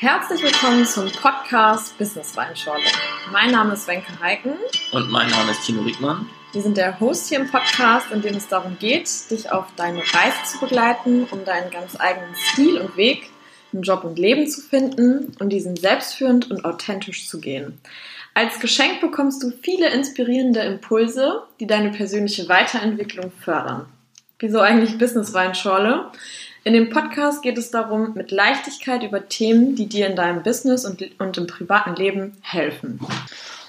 Herzlich willkommen zum Podcast Business Weinschorle. Mein Name ist Wenke Heiken. Und mein Name ist Tino Riegmann. Wir sind der Host hier im Podcast, in dem es darum geht, dich auf deine Reise zu begleiten, um deinen ganz eigenen Stil und Weg im Job und Leben zu finden und diesen selbstführend und authentisch zu gehen. Als Geschenk bekommst du viele inspirierende Impulse, die deine persönliche Weiterentwicklung fördern. Wieso eigentlich Business Weinschorle? In dem Podcast geht es darum, mit Leichtigkeit über Themen, die dir in deinem Business und, und im privaten Leben helfen.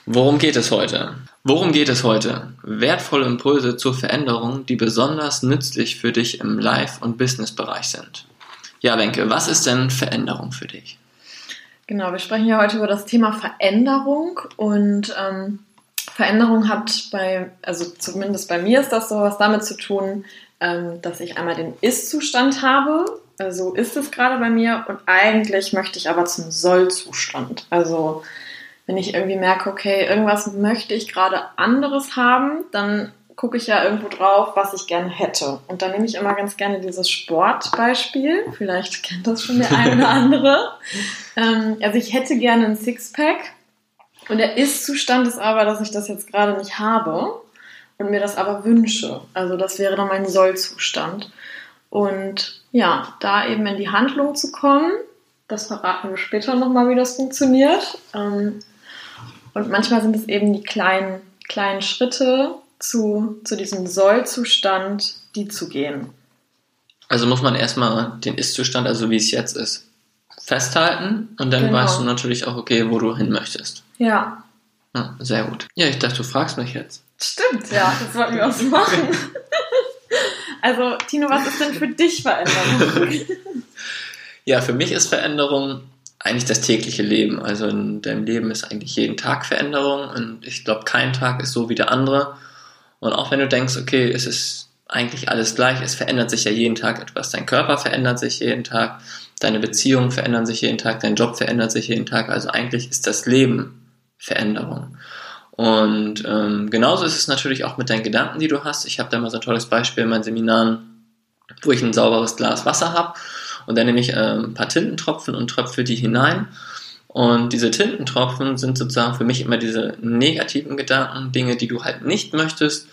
Worum geht es heute? Worum geht es heute? Wertvolle Impulse zur Veränderung, die besonders nützlich für dich im Live- und Businessbereich sind. Ja, Wenke, was ist denn Veränderung für dich? Genau, wir sprechen ja heute über das Thema Veränderung und ähm, Veränderung hat bei, also zumindest bei mir ist das so was damit zu tun, dass ich einmal den Ist-Zustand habe. Also ist es gerade bei mir und eigentlich möchte ich aber zum Soll-Zustand. Also wenn ich irgendwie merke, okay, irgendwas möchte ich gerade anderes haben, dann gucke ich ja irgendwo drauf, was ich gerne hätte. Und dann nehme ich immer ganz gerne dieses Sportbeispiel. Vielleicht kennt das schon der eine oder andere. ähm, also ich hätte gerne ein Sixpack. Und der Ist-Zustand ist aber, dass ich das jetzt gerade nicht habe und mir das aber wünsche. Also das wäre dann mein Sollzustand. Und ja, da eben in die Handlung zu kommen, das verraten wir später nochmal, wie das funktioniert. Ähm, und manchmal sind es eben die kleinen, kleinen Schritte zu, zu diesem Sollzustand, die zu gehen. Also muss man erstmal den Ist-Zustand, also wie es jetzt ist, festhalten und dann genau. weißt du natürlich auch, okay, wo du hin möchtest. Ja. Ja. Sehr gut. Ja, ich dachte, du fragst mich jetzt. Stimmt, ja, das wollten wir auch so machen. also, Tino, was ist denn für dich Veränderung? ja, für mich ist Veränderung eigentlich das tägliche Leben. Also in deinem Leben ist eigentlich jeden Tag Veränderung und ich glaube, kein Tag ist so wie der andere. Und auch wenn du denkst, okay, es ist eigentlich alles gleich, es verändert sich ja jeden Tag etwas. Dein Körper verändert sich jeden Tag, deine Beziehungen verändern sich jeden Tag, dein Job verändert sich jeden Tag. Also eigentlich ist das Leben Veränderung. Und ähm, genauso ist es natürlich auch mit deinen Gedanken, die du hast. Ich habe da mal so ein tolles Beispiel in meinen Seminaren, wo ich ein sauberes Glas Wasser habe und dann nehme ich ähm, ein paar Tintentropfen und tröpfe die hinein. Und diese Tintentropfen sind sozusagen für mich immer diese negativen Gedanken, Dinge, die du halt nicht möchtest.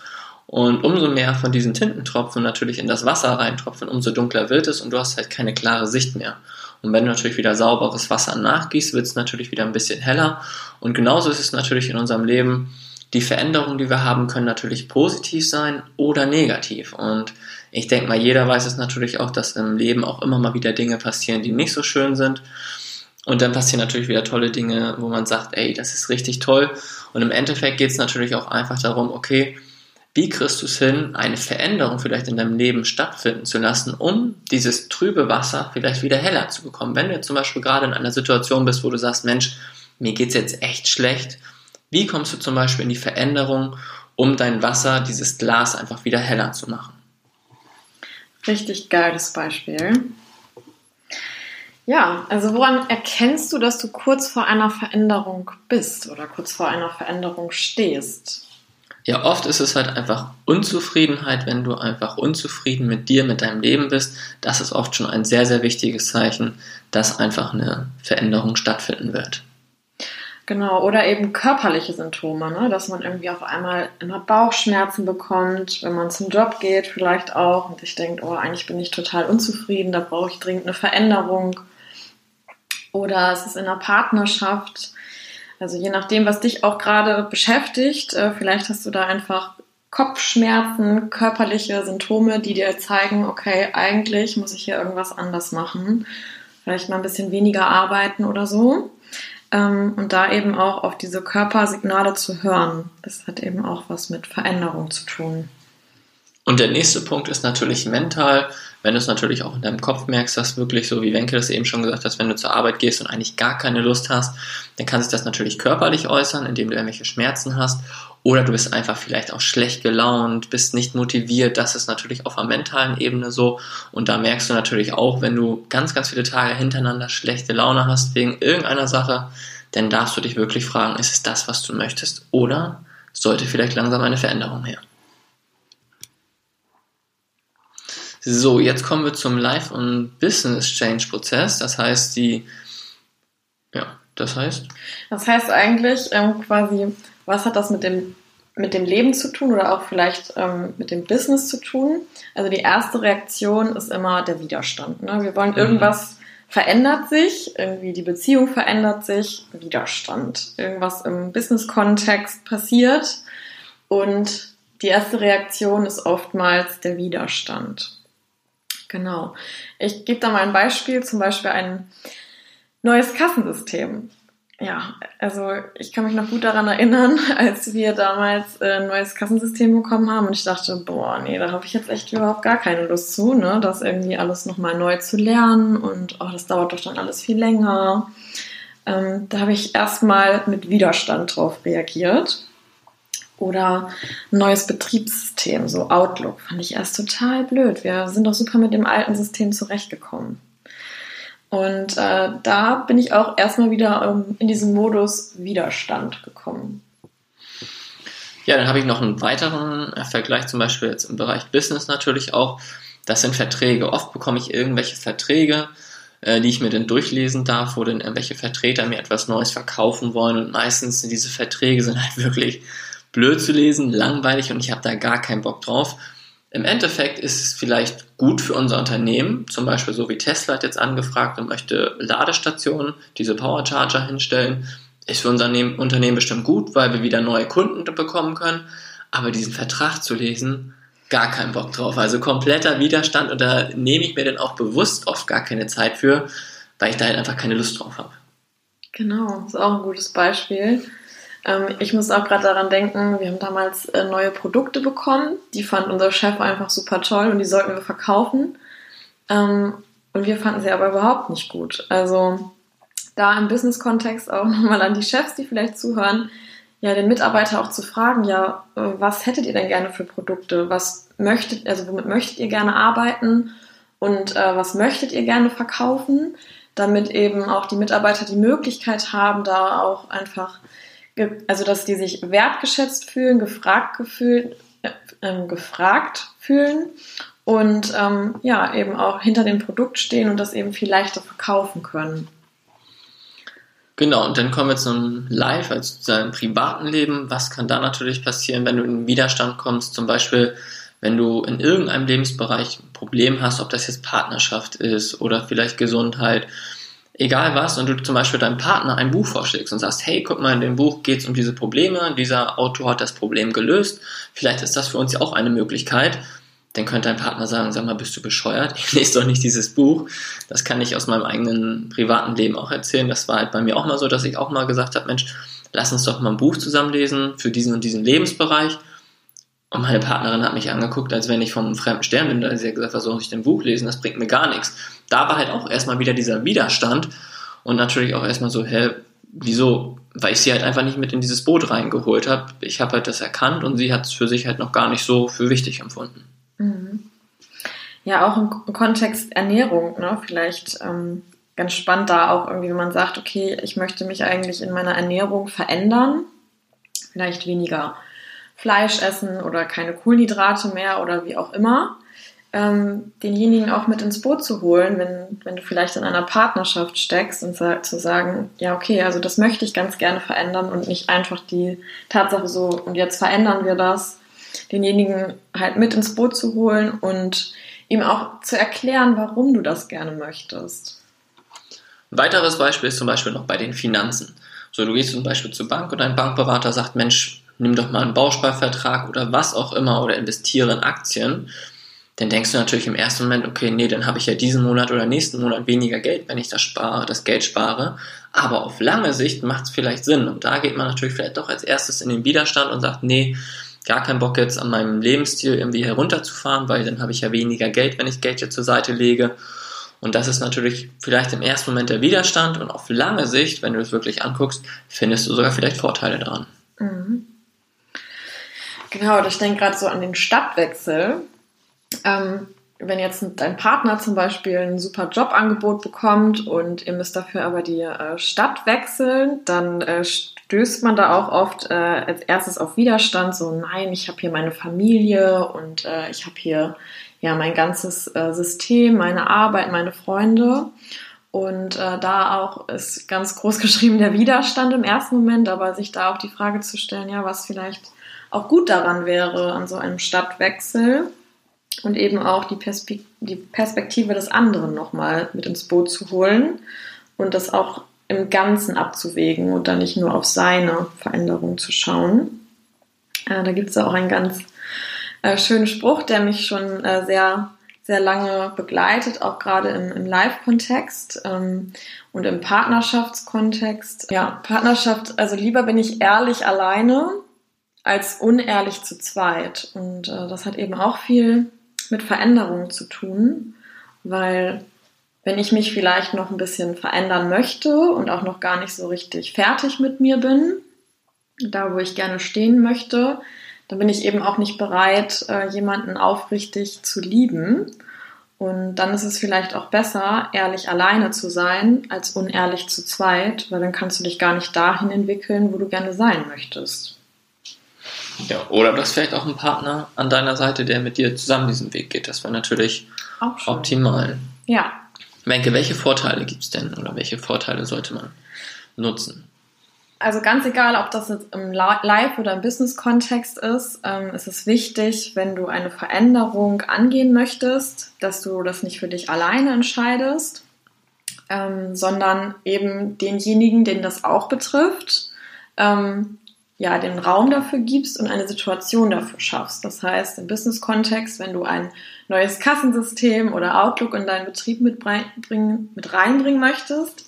Und umso mehr von diesen Tintentropfen natürlich in das Wasser reintropfen, umso dunkler wird es und du hast halt keine klare Sicht mehr. Und wenn du natürlich wieder sauberes Wasser nachgießt, wird es natürlich wieder ein bisschen heller. Und genauso ist es natürlich in unserem Leben. Die Veränderungen, die wir haben, können natürlich positiv sein oder negativ. Und ich denke mal, jeder weiß es natürlich auch, dass im Leben auch immer mal wieder Dinge passieren, die nicht so schön sind. Und dann passieren natürlich wieder tolle Dinge, wo man sagt, ey, das ist richtig toll. Und im Endeffekt geht es natürlich auch einfach darum, okay, wie kriegst du es hin, eine Veränderung vielleicht in deinem Leben stattfinden zu lassen, um dieses trübe Wasser vielleicht wieder heller zu bekommen? Wenn du jetzt zum Beispiel gerade in einer Situation bist, wo du sagst, Mensch, mir geht es jetzt echt schlecht, wie kommst du zum Beispiel in die Veränderung, um dein Wasser, dieses Glas einfach wieder heller zu machen? Richtig geiles Beispiel. Ja, also woran erkennst du, dass du kurz vor einer Veränderung bist oder kurz vor einer Veränderung stehst? Ja, oft ist es halt einfach Unzufriedenheit, wenn du einfach unzufrieden mit dir, mit deinem Leben bist. Das ist oft schon ein sehr, sehr wichtiges Zeichen, dass einfach eine Veränderung stattfinden wird. Genau, oder eben körperliche Symptome, ne? dass man irgendwie auf einmal immer Bauchschmerzen bekommt, wenn man zum Job geht vielleicht auch und sich denkt, oh, eigentlich bin ich total unzufrieden, da brauche ich dringend eine Veränderung. Oder es ist in der Partnerschaft, also je nachdem, was dich auch gerade beschäftigt, äh, vielleicht hast du da einfach Kopfschmerzen, körperliche Symptome, die dir zeigen, okay, eigentlich muss ich hier irgendwas anders machen. Vielleicht mal ein bisschen weniger arbeiten oder so. Ähm, und da eben auch auf diese Körpersignale zu hören. Das hat eben auch was mit Veränderung zu tun. Und der nächste Punkt ist natürlich mental. Wenn du es natürlich auch in deinem Kopf merkst, dass wirklich so, wie Wenke das eben schon gesagt hat, wenn du zur Arbeit gehst und eigentlich gar keine Lust hast, dann kann sich das natürlich körperlich äußern, indem du irgendwelche Schmerzen hast. Oder du bist einfach vielleicht auch schlecht gelaunt, bist nicht motiviert. Das ist natürlich auf der mentalen Ebene so. Und da merkst du natürlich auch, wenn du ganz, ganz viele Tage hintereinander schlechte Laune hast wegen irgendeiner Sache, dann darfst du dich wirklich fragen, ist es das, was du möchtest? Oder sollte vielleicht langsam eine Veränderung her? So, jetzt kommen wir zum Life- und Business Change Prozess. Das heißt, die Ja, das heißt? Das heißt eigentlich ähm, quasi, was hat das mit dem, mit dem Leben zu tun oder auch vielleicht ähm, mit dem Business zu tun? Also die erste Reaktion ist immer der Widerstand. Ne? Wir wollen mhm. irgendwas verändert sich, irgendwie die Beziehung verändert sich, Widerstand. Irgendwas im Business-Kontext passiert und die erste Reaktion ist oftmals der Widerstand. Genau. Ich gebe da mal ein Beispiel, zum Beispiel ein neues Kassensystem. Ja, also ich kann mich noch gut daran erinnern, als wir damals ein neues Kassensystem bekommen haben und ich dachte, boah, nee, da habe ich jetzt echt überhaupt gar keine Lust zu, ne, das irgendwie alles nochmal neu zu lernen und oh, das dauert doch dann alles viel länger. Ähm, da habe ich erstmal mit Widerstand drauf reagiert. Oder ein neues Betriebssystem, so Outlook, fand ich erst total blöd. Wir sind doch super mit dem alten System zurechtgekommen. Und äh, da bin ich auch erstmal wieder ähm, in diesen Modus Widerstand gekommen. Ja, dann habe ich noch einen weiteren äh, Vergleich, zum Beispiel jetzt im Bereich Business natürlich auch. Das sind Verträge. Oft bekomme ich irgendwelche Verträge, äh, die ich mir dann durchlesen darf, wo dann irgendwelche Vertreter mir etwas Neues verkaufen wollen. Und meistens sind diese Verträge sind halt wirklich blöd zu lesen, langweilig und ich habe da gar keinen Bock drauf. Im Endeffekt ist es vielleicht gut für unser Unternehmen, zum Beispiel so wie Tesla hat jetzt angefragt und möchte Ladestationen, diese Powercharger hinstellen. Ist für unser Unternehmen bestimmt gut, weil wir wieder neue Kunden bekommen können. Aber diesen Vertrag zu lesen, gar keinen Bock drauf. Also kompletter Widerstand und da nehme ich mir dann auch bewusst oft gar keine Zeit für, weil ich da halt einfach keine Lust drauf habe. Genau, ist auch ein gutes Beispiel. Ähm, ich muss auch gerade daran denken, wir haben damals äh, neue Produkte bekommen. Die fand unser Chef einfach super toll und die sollten wir verkaufen. Ähm, und wir fanden sie aber überhaupt nicht gut. Also da im Business-Kontext auch nochmal an die Chefs, die vielleicht zuhören, ja, den Mitarbeiter auch zu fragen, ja, äh, was hättet ihr denn gerne für Produkte? Was möchtet, also womit möchtet ihr gerne arbeiten? Und äh, was möchtet ihr gerne verkaufen? Damit eben auch die Mitarbeiter die Möglichkeit haben, da auch einfach also dass die sich wertgeschätzt fühlen, gefragt gefühlt, äh, ähm, gefragt fühlen und ähm, ja, eben auch hinter dem Produkt stehen und das eben viel leichter verkaufen können. Genau, und dann kommen wir zum Live, also zu seinem privaten Leben. Was kann da natürlich passieren, wenn du in Widerstand kommst? Zum Beispiel, wenn du in irgendeinem Lebensbereich ein Problem hast, ob das jetzt Partnerschaft ist oder vielleicht Gesundheit egal was, und du zum Beispiel deinem Partner ein Buch vorschlägst und sagst, hey, guck mal, in dem Buch geht es um diese Probleme, dieser Autor hat das Problem gelöst, vielleicht ist das für uns ja auch eine Möglichkeit, dann könnte dein Partner sagen, sag mal, bist du bescheuert? Ich lese doch nicht dieses Buch. Das kann ich aus meinem eigenen privaten Leben auch erzählen. Das war halt bei mir auch mal so, dass ich auch mal gesagt habe, Mensch, lass uns doch mal ein Buch zusammenlesen für diesen und diesen Lebensbereich. Und meine Partnerin hat mich angeguckt, als wenn ich vom fremden Stern bin. Da hat sie gesagt, was soll ich denn Buch lesen? Das bringt mir gar nichts. Da war halt auch erstmal wieder dieser Widerstand und natürlich auch erstmal so, hä, wieso? Weil ich sie halt einfach nicht mit in dieses Boot reingeholt habe. Ich habe halt das erkannt und sie hat es für sich halt noch gar nicht so für wichtig empfunden. Mhm. Ja, auch im Kontext Ernährung, ne? Vielleicht ähm, ganz spannend da auch irgendwie, wenn man sagt, okay, ich möchte mich eigentlich in meiner Ernährung verändern. Vielleicht weniger Fleisch essen oder keine Kohlenhydrate mehr oder wie auch immer, ähm, denjenigen auch mit ins Boot zu holen, wenn, wenn du vielleicht in einer Partnerschaft steckst und zu sagen, ja, okay, also das möchte ich ganz gerne verändern und nicht einfach die Tatsache so, und jetzt verändern wir das, denjenigen halt mit ins Boot zu holen und ihm auch zu erklären, warum du das gerne möchtest. Ein weiteres Beispiel ist zum Beispiel noch bei den Finanzen. So, du gehst zum Beispiel zur Bank und ein Bankberater sagt, Mensch, nimm doch mal einen Bausparvertrag oder was auch immer oder investiere in Aktien, dann denkst du natürlich im ersten Moment, okay, nee, dann habe ich ja diesen Monat oder nächsten Monat weniger Geld, wenn ich das spare, das Geld spare. Aber auf lange Sicht macht es vielleicht Sinn. Und da geht man natürlich vielleicht doch als erstes in den Widerstand und sagt, nee, gar keinen Bock jetzt an meinem Lebensstil irgendwie herunterzufahren, weil dann habe ich ja weniger Geld, wenn ich Geld jetzt zur Seite lege. Und das ist natürlich vielleicht im ersten Moment der Widerstand und auf lange Sicht, wenn du es wirklich anguckst, findest du sogar vielleicht Vorteile daran. Mhm. Genau, ich denke gerade so an den Stadtwechsel. Ähm, wenn jetzt dein Partner zum Beispiel ein super Jobangebot bekommt und ihr müsst dafür aber die äh, Stadt wechseln, dann äh, stößt man da auch oft äh, als erstes auf Widerstand, so nein, ich habe hier meine Familie und äh, ich habe hier ja mein ganzes äh, System, meine Arbeit, meine Freunde. Und äh, da auch ist ganz groß geschrieben der Widerstand im ersten Moment, aber sich da auch die Frage zu stellen, ja, was vielleicht auch gut daran wäre an so einem Stadtwechsel und eben auch die, Perspek die Perspektive des anderen nochmal mit ins Boot zu holen und das auch im Ganzen abzuwägen und dann nicht nur auf seine Veränderung zu schauen. Äh, da gibt es auch einen ganz äh, schönen Spruch, der mich schon äh, sehr sehr lange begleitet, auch gerade im, im Live-Kontext ähm, und im Partnerschaftskontext. Ja, Partnerschaft, also lieber bin ich ehrlich alleine als unehrlich zu zweit. Und äh, das hat eben auch viel mit Veränderung zu tun, weil wenn ich mich vielleicht noch ein bisschen verändern möchte und auch noch gar nicht so richtig fertig mit mir bin, da wo ich gerne stehen möchte, dann bin ich eben auch nicht bereit, äh, jemanden aufrichtig zu lieben. Und dann ist es vielleicht auch besser, ehrlich alleine zu sein, als unehrlich zu zweit, weil dann kannst du dich gar nicht dahin entwickeln, wo du gerne sein möchtest. Ja, oder du hast vielleicht auch einen Partner an deiner Seite, der mit dir zusammen diesen Weg geht. Das wäre natürlich optimal. Ja. Wenke, welche Vorteile gibt es denn oder welche Vorteile sollte man nutzen? Also ganz egal, ob das jetzt im Live- oder im Business-Kontext ist, ähm, ist es wichtig, wenn du eine Veränderung angehen möchtest, dass du das nicht für dich alleine entscheidest, ähm, sondern eben denjenigen, den das auch betrifft, ähm, ja, den Raum dafür gibst und eine Situation dafür schaffst. Das heißt, im Business-Kontext, wenn du ein neues Kassensystem oder Outlook in deinen Betrieb mit, reinbringen möchtest,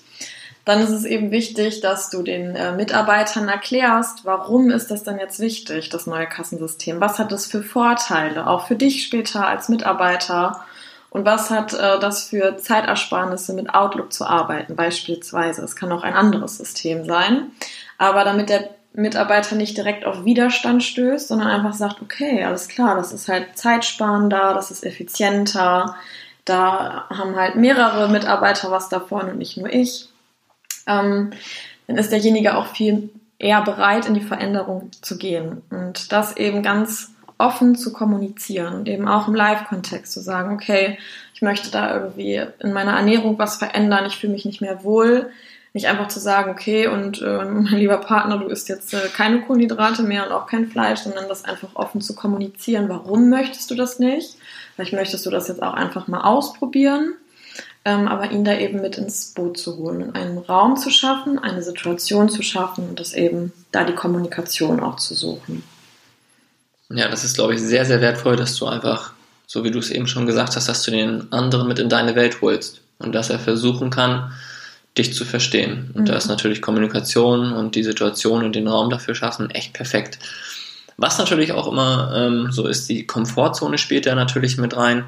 dann ist es eben wichtig, dass du den äh, Mitarbeitern erklärst, warum ist das denn jetzt wichtig, das neue Kassensystem? Was hat das für Vorteile, auch für dich später als Mitarbeiter? Und was hat äh, das für Zeitersparnisse mit Outlook zu arbeiten, beispielsweise? Es kann auch ein anderes System sein. Aber damit der Mitarbeiter nicht direkt auf Widerstand stößt, sondern einfach sagt, okay, alles klar, das ist halt zeitsparender, das ist effizienter, da haben halt mehrere Mitarbeiter was davon und nicht nur ich ähm, dann ist derjenige auch viel eher bereit, in die Veränderung zu gehen. Und das eben ganz offen zu kommunizieren und eben auch im Live-Kontext zu sagen, okay, ich möchte da irgendwie in meiner Ernährung was verändern, ich fühle mich nicht mehr wohl. Nicht einfach zu sagen, okay, und äh, mein lieber Partner, du isst jetzt äh, keine Kohlenhydrate mehr und auch kein Fleisch, sondern das einfach offen zu kommunizieren. Warum möchtest du das nicht? Vielleicht möchtest du das jetzt auch einfach mal ausprobieren ähm, aber ihn da eben mit ins Boot zu holen und einen Raum zu schaffen, eine Situation zu schaffen und das eben da die Kommunikation auch zu suchen. Ja, das ist, glaube ich, sehr, sehr wertvoll, dass du einfach, so wie du es eben schon gesagt hast, dass du den anderen mit in deine Welt holst und dass er versuchen kann, dich zu verstehen. Und mhm. da ist natürlich Kommunikation und die Situation und den Raum dafür schaffen echt perfekt. Was natürlich auch immer ähm, so ist, die Komfortzone spielt da natürlich mit rein.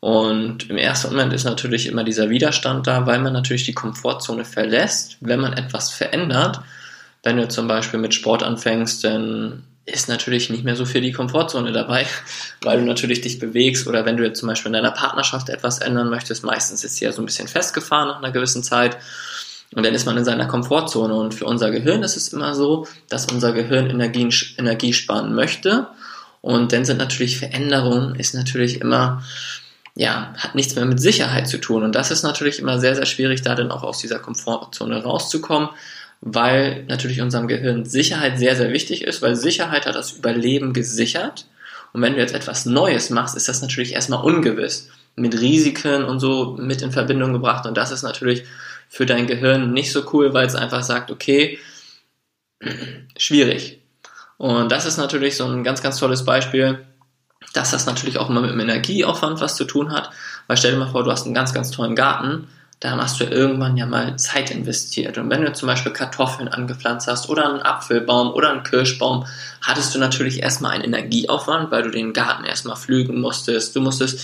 Und im ersten Moment ist natürlich immer dieser Widerstand da, weil man natürlich die Komfortzone verlässt, wenn man etwas verändert. Wenn du zum Beispiel mit Sport anfängst, dann ist natürlich nicht mehr so viel die Komfortzone dabei, weil du natürlich dich bewegst oder wenn du jetzt zum Beispiel in deiner Partnerschaft etwas ändern möchtest, meistens ist sie ja so ein bisschen festgefahren nach einer gewissen Zeit und dann ist man in seiner Komfortzone. Und für unser Gehirn ist es immer so, dass unser Gehirn Energie, Energie sparen möchte. Und dann sind natürlich Veränderungen, ist natürlich immer ja, hat nichts mehr mit Sicherheit zu tun. Und das ist natürlich immer sehr, sehr schwierig, da dann auch aus dieser Komfortzone rauszukommen, weil natürlich unserem Gehirn Sicherheit sehr, sehr wichtig ist, weil Sicherheit hat das Überleben gesichert. Und wenn du jetzt etwas Neues machst, ist das natürlich erstmal ungewiss, mit Risiken und so mit in Verbindung gebracht. Und das ist natürlich für dein Gehirn nicht so cool, weil es einfach sagt, okay, schwierig. Und das ist natürlich so ein ganz, ganz tolles Beispiel, dass das natürlich auch immer mit dem Energieaufwand was zu tun hat, weil stell dir mal vor, du hast einen ganz, ganz tollen Garten, da hast du irgendwann ja mal Zeit investiert. Und wenn du zum Beispiel Kartoffeln angepflanzt hast oder einen Apfelbaum oder einen Kirschbaum, hattest du natürlich erstmal einen Energieaufwand, weil du den Garten erstmal pflügen musstest. Du musstest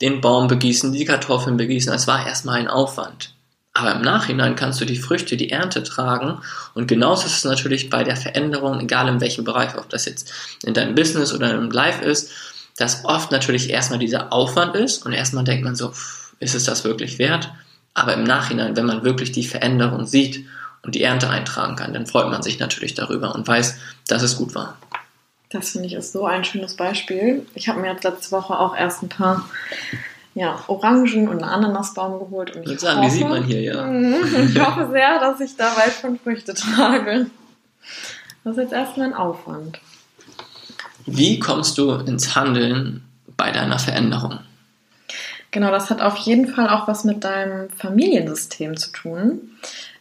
den Baum begießen, die Kartoffeln begießen. Es war erstmal ein Aufwand. Aber im Nachhinein kannst du die Früchte, die Ernte tragen. Und genauso ist es natürlich bei der Veränderung, egal in welchem Bereich, ob das jetzt in deinem Business oder im Life ist dass oft natürlich erstmal dieser Aufwand ist und erstmal denkt man so, ist es das wirklich wert? Aber im Nachhinein, wenn man wirklich die Veränderung sieht und die Ernte eintragen kann, dann freut man sich natürlich darüber und weiß, dass es gut war. Das finde ich ist so ein schönes Beispiel. Ich habe mir jetzt letzte Woche auch erst ein paar ja, Orangen und einen Ananasbaum geholt. Und ich, sagen, hoffe, die sieht man hier, ja. ich hoffe sehr, dass ich da bald von Früchte trage. Das ist jetzt erstmal ein Aufwand. Wie kommst du ins Handeln bei deiner Veränderung? Genau, das hat auf jeden Fall auch was mit deinem Familiensystem zu tun.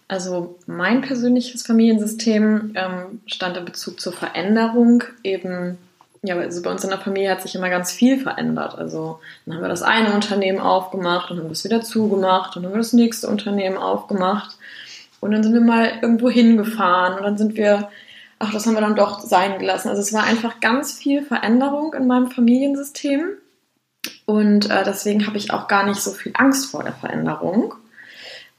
Also mein persönliches Familiensystem ähm, stand in Bezug zur Veränderung eben, ja, also bei uns in der Familie hat sich immer ganz viel verändert. Also dann haben wir das eine Unternehmen aufgemacht und haben das wieder zugemacht und dann haben wir das nächste Unternehmen aufgemacht und dann sind wir mal irgendwo hingefahren und dann sind wir ach, das haben wir dann doch sein gelassen. Also es war einfach ganz viel Veränderung in meinem Familiensystem. Und äh, deswegen habe ich auch gar nicht so viel Angst vor der Veränderung.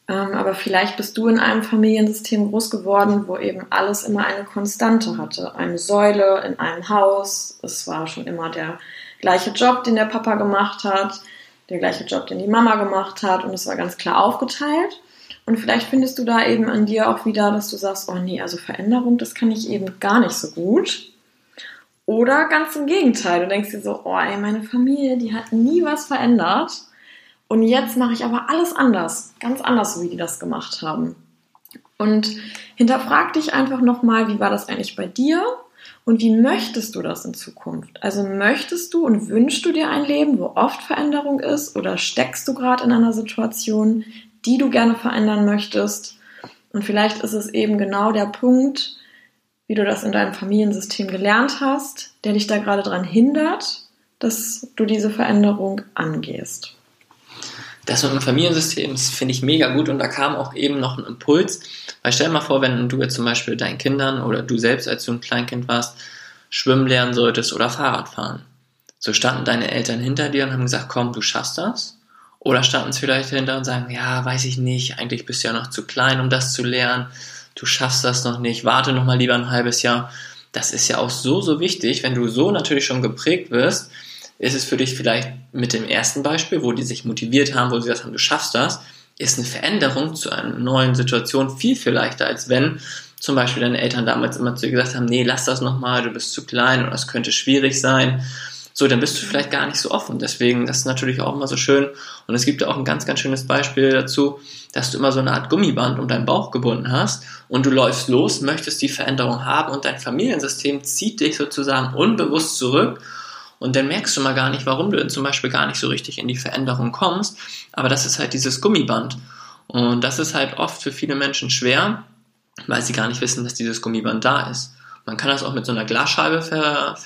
Ähm, aber vielleicht bist du in einem Familiensystem groß geworden, wo eben alles immer eine Konstante hatte. Eine Säule in einem Haus. Es war schon immer der gleiche Job, den der Papa gemacht hat, der gleiche Job, den die Mama gemacht hat. Und es war ganz klar aufgeteilt. Und vielleicht findest du da eben an dir auch wieder, dass du sagst, oh nee, also Veränderung, das kann ich eben gar nicht so gut. Oder ganz im Gegenteil, du denkst dir so, oh ey, meine Familie, die hat nie was verändert. Und jetzt mache ich aber alles anders, ganz anders, so wie die das gemacht haben. Und hinterfrag dich einfach nochmal, wie war das eigentlich bei dir? Und wie möchtest du das in Zukunft? Also möchtest du und wünschst du dir ein Leben, wo oft Veränderung ist? Oder steckst du gerade in einer Situation, die du gerne verändern möchtest. Und vielleicht ist es eben genau der Punkt, wie du das in deinem Familiensystem gelernt hast, der dich da gerade daran hindert, dass du diese Veränderung angehst. Das mit dem Familiensystem finde ich mega gut und da kam auch eben noch ein Impuls. Weil stell dir mal vor, wenn du jetzt zum Beispiel deinen Kindern oder du selbst, als du ein Kleinkind warst, schwimmen lernen solltest oder Fahrrad fahren. So standen deine Eltern hinter dir und haben gesagt, komm, du schaffst das. Oder standen es vielleicht hinter und sagen, ja, weiß ich nicht, eigentlich bist du ja noch zu klein, um das zu lernen, du schaffst das noch nicht, warte noch mal lieber ein halbes Jahr. Das ist ja auch so, so wichtig, wenn du so natürlich schon geprägt wirst, ist es für dich vielleicht mit dem ersten Beispiel, wo die sich motiviert haben, wo sie gesagt haben, du schaffst das, ist eine Veränderung zu einer neuen Situation viel, viel leichter, als wenn zum Beispiel deine Eltern damals immer zu dir gesagt haben, nee, lass das nochmal, du bist zu klein und das könnte schwierig sein so, dann bist du vielleicht gar nicht so offen. Deswegen, das ist natürlich auch immer so schön. Und es gibt ja auch ein ganz, ganz schönes Beispiel dazu, dass du immer so eine Art Gummiband um deinen Bauch gebunden hast und du läufst los, möchtest die Veränderung haben und dein Familiensystem zieht dich sozusagen unbewusst zurück und dann merkst du mal gar nicht, warum du zum Beispiel gar nicht so richtig in die Veränderung kommst. Aber das ist halt dieses Gummiband. Und das ist halt oft für viele Menschen schwer, weil sie gar nicht wissen, dass dieses Gummiband da ist. Man kann das auch mit so einer Glasscheibe ver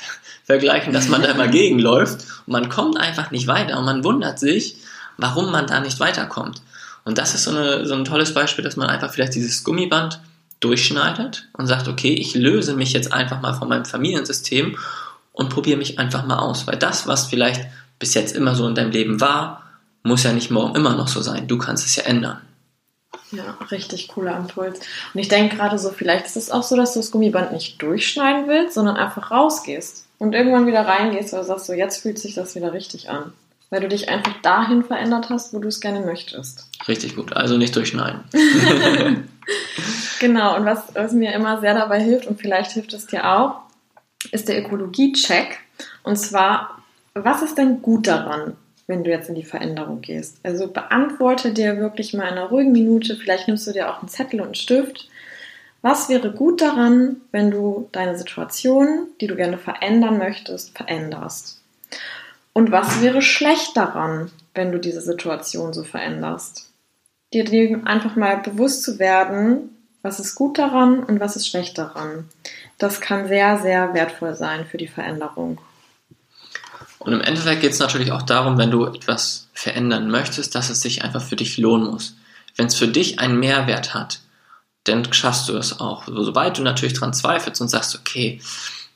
vergleichen, dass man da immer gegenläuft und man kommt einfach nicht weiter und man wundert sich, warum man da nicht weiterkommt. Und das ist so, eine, so ein tolles Beispiel, dass man einfach vielleicht dieses Gummiband durchschneidet und sagt, okay, ich löse mich jetzt einfach mal von meinem Familiensystem und probiere mich einfach mal aus. Weil das, was vielleicht bis jetzt immer so in deinem Leben war, muss ja nicht morgen immer noch so sein. Du kannst es ja ändern. Ja, richtig cooler Impuls. Und ich denke gerade so, vielleicht ist es auch so, dass du das Gummiband nicht durchschneiden willst, sondern einfach rausgehst und irgendwann wieder reingehst, weil du sagst so, jetzt fühlt sich das wieder richtig an. Weil du dich einfach dahin verändert hast, wo du es gerne möchtest. Richtig gut, also nicht durchschneiden. genau, und was, was mir immer sehr dabei hilft, und vielleicht hilft es dir auch, ist der Ökologie-Check. Und zwar, was ist denn gut daran, wenn du jetzt in die Veränderung gehst? Also beantworte dir wirklich mal in einer ruhigen Minute, vielleicht nimmst du dir auch einen Zettel und einen Stift was wäre gut daran, wenn du deine Situation, die du gerne verändern möchtest, veränderst? Und was wäre schlecht daran, wenn du diese Situation so veränderst? Dir einfach mal bewusst zu werden, was ist gut daran und was ist schlecht daran. Das kann sehr, sehr wertvoll sein für die Veränderung. Und im Endeffekt geht es natürlich auch darum, wenn du etwas verändern möchtest, dass es sich einfach für dich lohnen muss. Wenn es für dich einen Mehrwert hat, dann schaffst du es auch. Sobald du natürlich daran zweifelst und sagst, okay,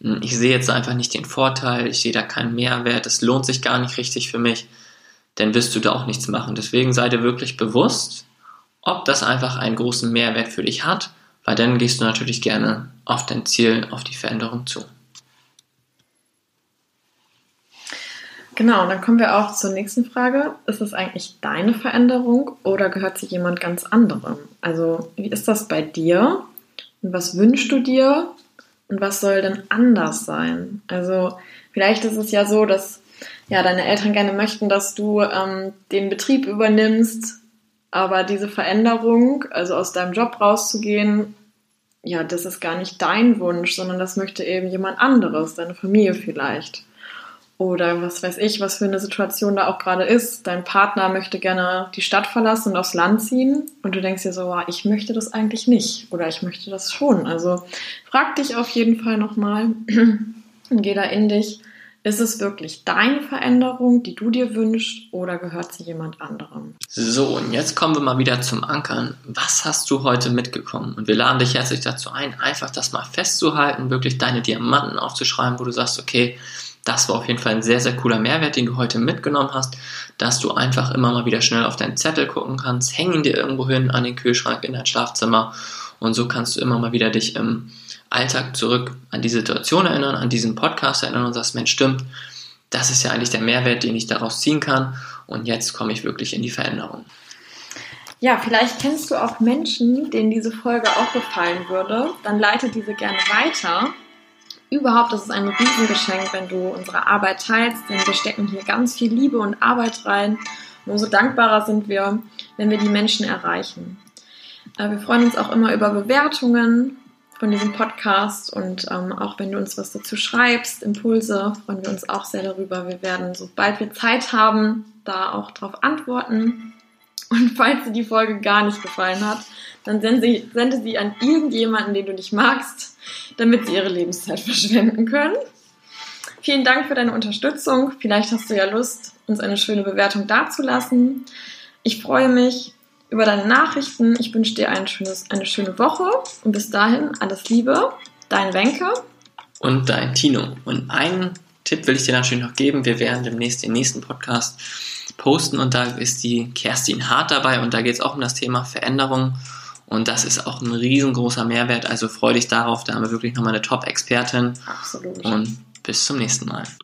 hm, ich sehe jetzt einfach nicht den Vorteil, ich sehe da keinen Mehrwert, es lohnt sich gar nicht richtig für mich, dann wirst du da auch nichts machen. Deswegen sei dir wirklich bewusst, ob das einfach einen großen Mehrwert für dich hat, weil dann gehst du natürlich gerne auf dein Ziel, auf die Veränderung zu. Genau, und dann kommen wir auch zur nächsten Frage. Ist es eigentlich deine Veränderung oder gehört sie jemand ganz anderem? Also, wie ist das bei dir? Und was wünschst du dir? Und was soll denn anders sein? Also, vielleicht ist es ja so, dass ja, deine Eltern gerne möchten, dass du ähm, den Betrieb übernimmst, aber diese Veränderung, also aus deinem Job rauszugehen, ja, das ist gar nicht dein Wunsch, sondern das möchte eben jemand anderes, deine Familie vielleicht. Oder was weiß ich, was für eine Situation da auch gerade ist. Dein Partner möchte gerne die Stadt verlassen und aufs Land ziehen. Und du denkst dir so, ich möchte das eigentlich nicht. Oder ich möchte das schon. Also frag dich auf jeden Fall nochmal und geh da in dich. Ist es wirklich deine Veränderung, die du dir wünschst, oder gehört sie jemand anderem? So, und jetzt kommen wir mal wieder zum Ankern. Was hast du heute mitgekommen? Und wir laden dich herzlich dazu ein, einfach das mal festzuhalten, wirklich deine Diamanten aufzuschreiben, wo du sagst, okay, das war auf jeden Fall ein sehr, sehr cooler Mehrwert, den du heute mitgenommen hast, dass du einfach immer mal wieder schnell auf deinen Zettel gucken kannst, hängen dir irgendwo hin an den Kühlschrank in dein Schlafzimmer und so kannst du immer mal wieder dich im Alltag zurück an die Situation erinnern, an diesen Podcast erinnern und sagst, Mensch, stimmt, das ist ja eigentlich der Mehrwert, den ich daraus ziehen kann und jetzt komme ich wirklich in die Veränderung. Ja, vielleicht kennst du auch Menschen, denen diese Folge auch gefallen würde. Dann leite diese gerne weiter überhaupt ist es ein Riesengeschenk, wenn du unsere Arbeit teilst, denn wir stecken hier ganz viel Liebe und Arbeit rein. Und umso dankbarer sind wir, wenn wir die Menschen erreichen. Äh, wir freuen uns auch immer über Bewertungen von diesem Podcast und ähm, auch wenn du uns was dazu schreibst, Impulse, freuen wir uns auch sehr darüber. Wir werden, sobald wir Zeit haben, da auch darauf antworten. Und falls dir die Folge gar nicht gefallen hat, dann sende sie, an irgendjemanden, den du nicht magst, damit sie ihre Lebenszeit verschwenden können. Vielen Dank für deine Unterstützung. Vielleicht hast du ja Lust, uns eine schöne Bewertung dazulassen. Ich freue mich über deine Nachrichten. Ich wünsche dir ein schönes, eine schöne Woche und bis dahin alles Liebe. Dein Wenke. Und dein Tino. Und einen Tipp will ich dir natürlich noch geben. Wir werden demnächst den nächsten Podcast posten und da ist die Kerstin Hart dabei und da geht es auch um das Thema Veränderung und das ist auch ein riesengroßer Mehrwert. Also freu dich darauf. Da haben wir wirklich nochmal eine Top-Expertin. Absolut. Und bis zum nächsten Mal.